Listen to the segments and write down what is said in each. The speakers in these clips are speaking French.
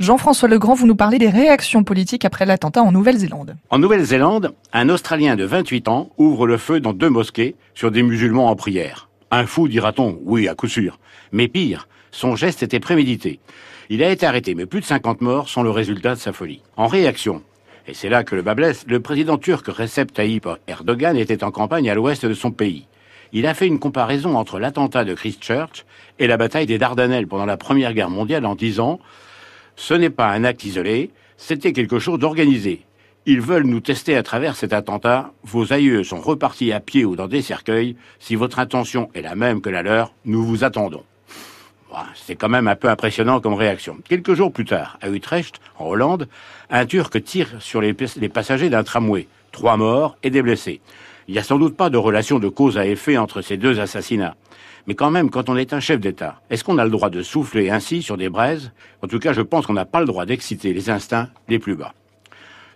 Jean-François Legrand, vous nous parlez des réactions politiques après l'attentat en Nouvelle-Zélande. En Nouvelle-Zélande, un Australien de 28 ans ouvre le feu dans deux mosquées sur des musulmans en prière. Un fou, dira-t-on, oui, à coup sûr. Mais pire, son geste était prémédité. Il a été arrêté, mais plus de 50 morts sont le résultat de sa folie. En réaction, et c'est là que le bas blesse, le président turc Recep Tayyip Erdogan était en campagne à l'ouest de son pays. Il a fait une comparaison entre l'attentat de Christchurch et la bataille des Dardanelles pendant la Première Guerre mondiale en disant Ce n'est pas un acte isolé, c'était quelque chose d'organisé. Ils veulent nous tester à travers cet attentat. Vos aïeux sont repartis à pied ou dans des cercueils. Si votre intention est la même que la leur, nous vous attendons. C'est quand même un peu impressionnant comme réaction. Quelques jours plus tard, à Utrecht, en Hollande, un Turc tire sur les, passagers d'un tramway. Trois morts et des blessés. Il n'y a sans doute pas de relation de cause à effet entre ces deux assassinats. Mais quand même, quand on est un chef d'État, est-ce qu'on a le droit de souffler ainsi sur des braises? En tout cas, je pense qu'on n'a pas le droit d'exciter les instincts les plus bas.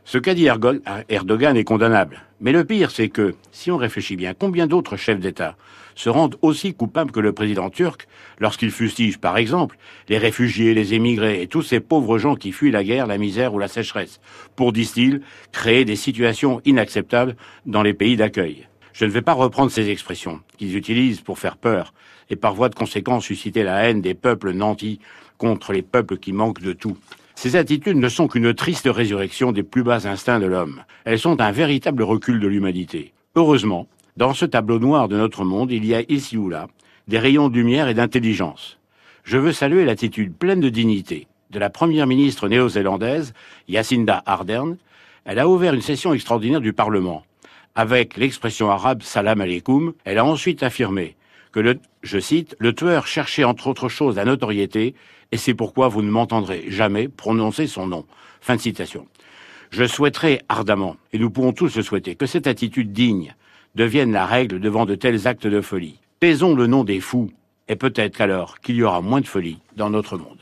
Ce qu'a dit Erdogan est condamnable. Mais le pire, c'est que, si on réfléchit bien, combien d'autres chefs d'État se rendent aussi coupables que le président turc lorsqu'il fustige, par exemple, les réfugiés, les émigrés et tous ces pauvres gens qui fuient la guerre, la misère ou la sécheresse, pour, disent-ils, créer des situations inacceptables dans les pays d'accueil. Je ne vais pas reprendre ces expressions qu'ils utilisent pour faire peur et par voie de conséquence susciter la haine des peuples nantis contre les peuples qui manquent de tout. Ces attitudes ne sont qu'une triste résurrection des plus bas instincts de l'homme. Elles sont un véritable recul de l'humanité. Heureusement, dans ce tableau noir de notre monde, il y a ici ou là des rayons de lumière et d'intelligence. Je veux saluer l'attitude pleine de dignité de la première ministre néo-zélandaise, Jacinda Ardern. Elle a ouvert une session extraordinaire du Parlement. Avec l'expression arabe salam alaikum, elle a ensuite affirmé que le, je cite, le tueur cherchait entre autres choses la notoriété, et c'est pourquoi vous ne m'entendrez jamais prononcer son nom. Fin de citation. Je souhaiterais ardemment, et nous pourrons tous le souhaiter, que cette attitude digne devienne la règle devant de tels actes de folie. Taisons le nom des fous, et peut-être alors qu'il y aura moins de folie dans notre monde.